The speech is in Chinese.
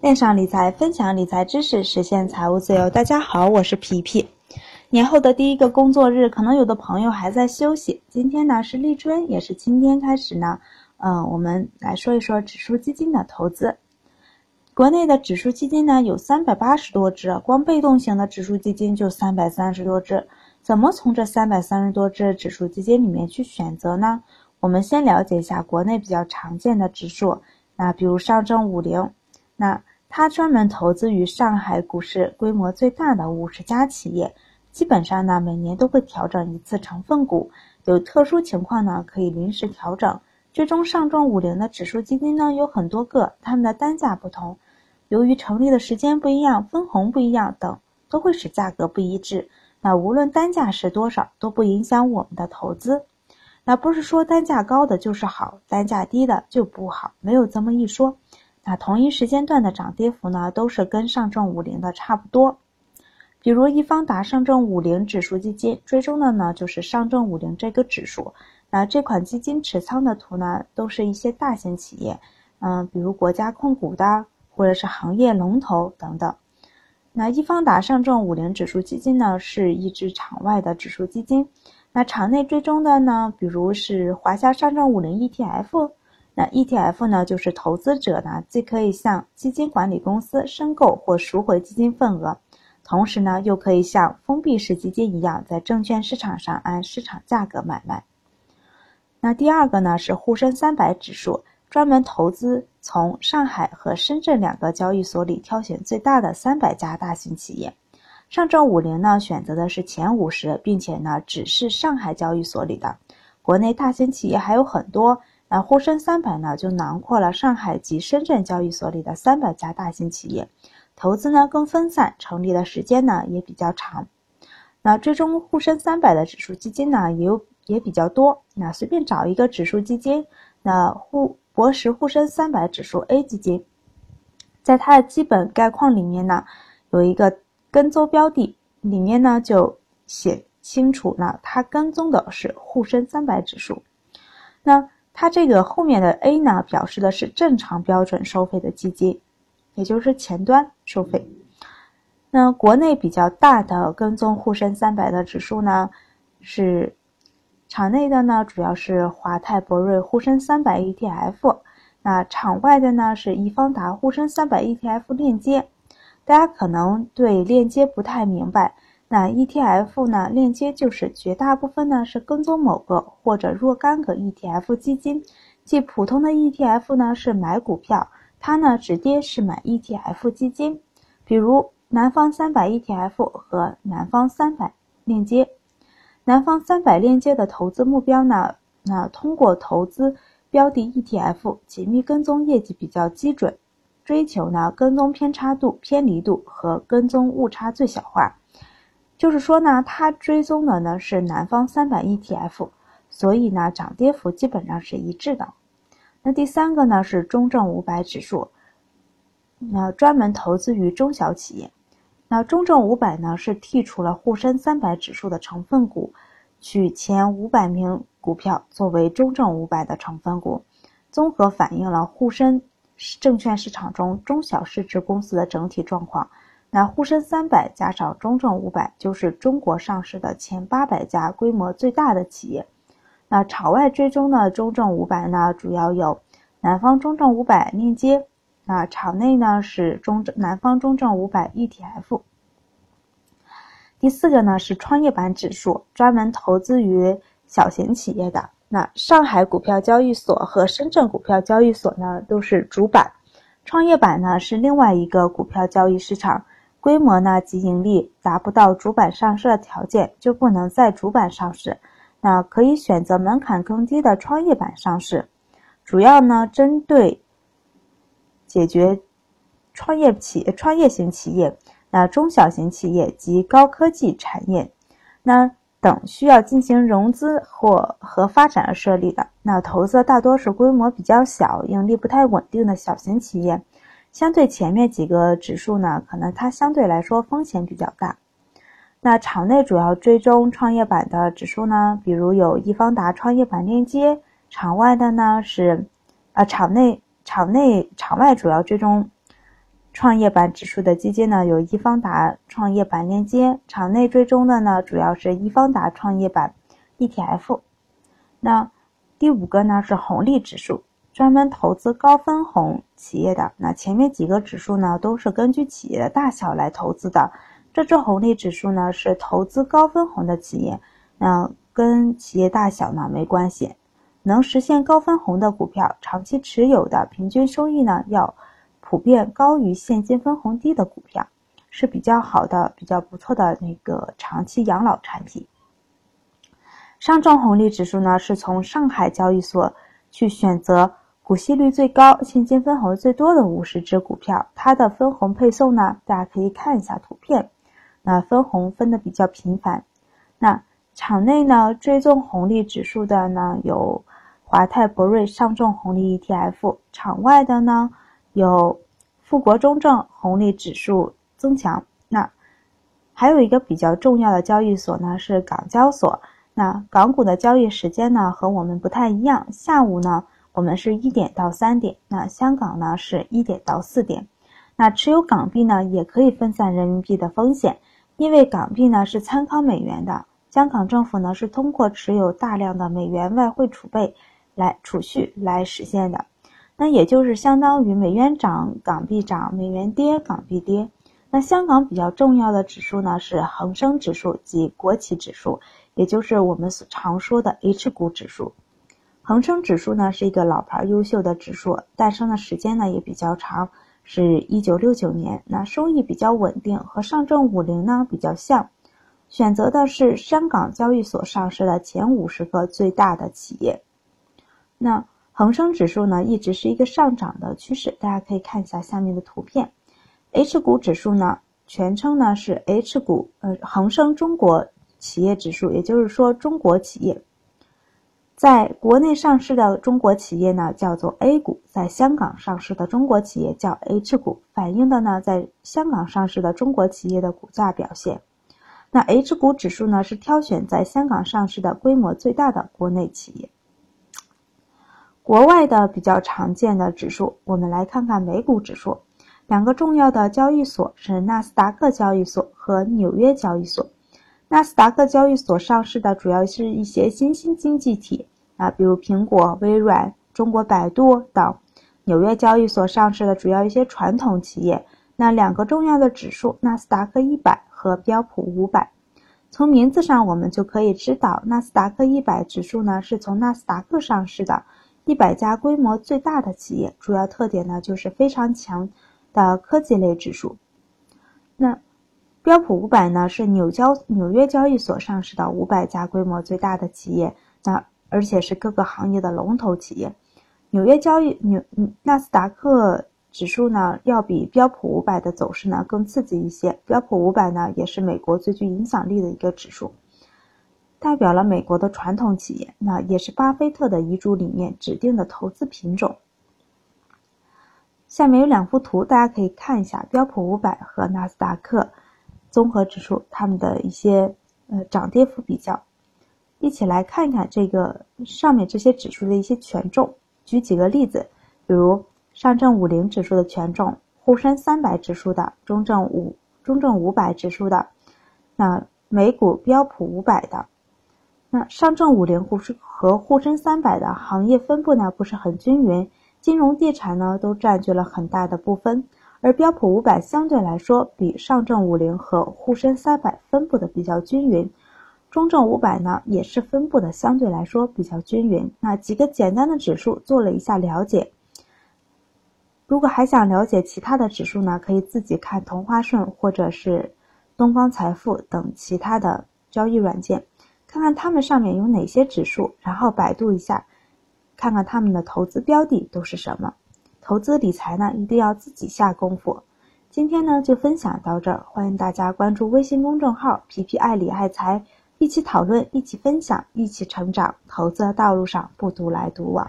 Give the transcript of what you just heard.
链上理财，分享理财知识，实现财务自由。大家好，我是皮皮。年后的第一个工作日，可能有的朋友还在休息。今天呢是立春，也是今天开始呢，嗯，我们来说一说指数基金的投资。国内的指数基金呢有三百八十多只，光被动型的指数基金就三百三十多只。怎么从这三百三十多只指数基金里面去选择呢？我们先了解一下国内比较常见的指数，那比如上证五零，那它专门投资于上海股市规模最大的五十家企业，基本上呢每年都会调整一次成分股，有特殊情况呢可以临时调整。最终上证五零的指数基金呢有很多个，它们的单价不同，由于成立的时间不一样、分红不一样等，都会使价格不一致。那无论单价是多少，都不影响我们的投资。那不是说单价高的就是好，单价低的就不好，没有这么一说。那同一时间段的涨跌幅呢，都是跟上证五零的差不多。比如易方达上证五零指数基金追踪的呢，就是上证五零这个指数。那这款基金持仓的图呢，都是一些大型企业，嗯，比如国家控股的，或者是行业龙头等等。那易方达上证五零指数基金呢，是一支场外的指数基金。那场内追踪的呢，比如是华夏上证五零 ETF。那 ETF 呢，就是投资者呢，既可以向基金管理公司申购或赎回基金份额，同时呢，又可以像封闭式基金一样，在证券市场上按市场价格买卖。那第二个呢，是沪深三百指数。专门投资从上海和深圳两个交易所里挑选最大的三百家大型企业。上证五零呢选择的是前五十，并且呢只是上海交易所里的。国内大型企业还有很多，那沪深三百呢就囊括了上海及深圳交易所里的三百家大型企业，投资呢更分散，成立的时间呢也比较长。那追踪沪深三百的指数基金呢也有也比较多，那随便找一个指数基金，那沪。博时沪深三百指数 A 基金，在它的基本概况里面呢，有一个跟踪标的，里面呢就写清楚了，它跟踪的是沪深三百指数。那它这个后面的 A 呢，表示的是正常标准收费的基金，也就是前端收费。那国内比较大的跟踪沪深三百的指数呢，是。场内的呢，主要是华泰柏瑞沪深三百 ETF，那场外的呢是易方达沪深三百 ETF 链接。大家可能对链接不太明白，那 ETF 呢链接就是绝大部分呢是跟踪某个或者若干个 ETF 基金，即普通的 ETF 呢是买股票，它呢直接是买 ETF 基金，比如南方三百 ETF 和南方三百链接。南方三百链接的投资目标呢？那通过投资标的 ETF，紧密跟踪业绩比较基准，追求呢跟踪偏差度、偏离度和跟踪误差最小化。就是说呢，它追踪的呢是南方三百 ETF，所以呢涨跌幅基本上是一致的。那第三个呢是中证五百指数，那专门投资于中小企业。那中证五百呢，是剔除了沪深三百指数的成分股，取前五百名股票作为中证五百的成分股，综合反映了沪深证券市场中中小市值公司的整体状况。那沪深三百加上中证五百，就是中国上市的前八百家规模最大的企业。那场外追踪的中证五百呢，主要有南方中证五百链接。那场内呢是中证南方中证五百 ETF。第四个呢是创业板指数，专门投资于小型企业的。那上海股票交易所和深圳股票交易所呢都是主板，创业板呢是另外一个股票交易市场，规模呢及盈利达不到主板上市的条件，就不能在主板上市。那可以选择门槛更低的创业板上市，主要呢针对。解决创业企创业型企业、那中小型企业及高科技产业，那等需要进行融资或和发展而设立的。那投资大多是规模比较小、盈利不太稳定的小型企业。相对前面几个指数呢，可能它相对来说风险比较大。那场内主要追踪创业板的指数呢，比如有易方达创业板链接。场外的呢是，啊，场内。场内、场外主要追踪创业板指数的基金呢，有易方达创业板链接，场内追踪的呢，主要是易方达创业板 ETF。那第五个呢是红利指数，专门投资高分红企业的。那前面几个指数呢，都是根据企业的大小来投资的。这只红利指数呢，是投资高分红的企业，那跟企业大小呢没关系。能实现高分红的股票，长期持有的平均收益呢要。普遍高于现金分红低的股票是比较好的、比较不错的那个长期养老产品。上证红利指数呢，是从上海交易所去选择股息率最高、现金分红最多的五十只股票，它的分红配送呢，大家可以看一下图片，那分红分的比较频繁。那场内呢追踪红利指数的呢有华泰柏瑞上证红利 ETF，场外的呢。有富国中证红利指数增强，那还有一个比较重要的交易所呢是港交所。那港股的交易时间呢和我们不太一样，下午呢我们是一点到三点，那香港呢是一点到四点。那持有港币呢也可以分散人民币的风险，因为港币呢是参考美元的，香港政府呢是通过持有大量的美元外汇储备来储蓄来实现的。那也就是相当于美元涨，港币涨；美元跌，港币跌。那香港比较重要的指数呢是恒生指数及国企指数，也就是我们所常说的 H 股指数。恒生指数呢是一个老牌优秀的指数，诞生的时间呢也比较长，是一九六九年。那收益比较稳定，和上证五零呢比较像，选择的是香港交易所上市的前五十个最大的企业。那。恒生指数呢，一直是一个上涨的趋势，大家可以看一下下面的图片。H 股指数呢，全称呢是 H 股，呃，恒生中国企业指数，也就是说中国企业，在国内上市的中国企业呢叫做 A 股，在香港上市的中国企业叫 H 股，反映的呢在香港上市的中国企业的股价表现。那 H 股指数呢是挑选在香港上市的规模最大的国内企业。国外的比较常见的指数，我们来看看美股指数。两个重要的交易所是纳斯达克交易所和纽约交易所。纳斯达克交易所上市的主要是一些新兴经济体啊，比如苹果、微软、中国百度等。纽约交易所上市的主要一些传统企业。那两个重要的指数，纳斯达克一百和标普五百。从名字上我们就可以知道，纳斯达克一百指数呢是从纳斯达克上市的。一百家规模最大的企业，主要特点呢就是非常强的科技类指数。那标普五百呢是纽交纽约交易所上市的五百家规模最大的企业，那而且是各个行业的龙头企业。纽约交易纽纳斯达克指数呢要比标普五百的走势呢更刺激一些。标普五百呢也是美国最具影响力的一个指数。代表了美国的传统企业，那也是巴菲特的遗嘱里面指定的投资品种。下面有两幅图，大家可以看一下标普五百和纳斯达克综合指数它们的一些呃涨跌幅比较，一起来看一看这个上面这些指数的一些权重。举几个例子，比如上证五零指数的权重、沪深三百指数的、中证五中证五百指数的，那美股标普五百的。那上证五零沪深和沪深三百的行业分布呢不是很均匀，金融地产呢都占据了很大的部分，而标普五百相对来说比上证五零和沪深三百分布的比较均匀，中证五百呢也是分布的相对来说比较均匀。那几个简单的指数做了一下了解，如果还想了解其他的指数呢，可以自己看同花顺或者是东方财富等其他的交易软件。看看他们上面有哪些指数，然后百度一下，看看他们的投资标的都是什么。投资理财呢，一定要自己下功夫。今天呢，就分享到这儿，欢迎大家关注微信公众号“皮皮爱理爱财”，一起讨论，一起分享，一起成长。投资的道路上不独来独往。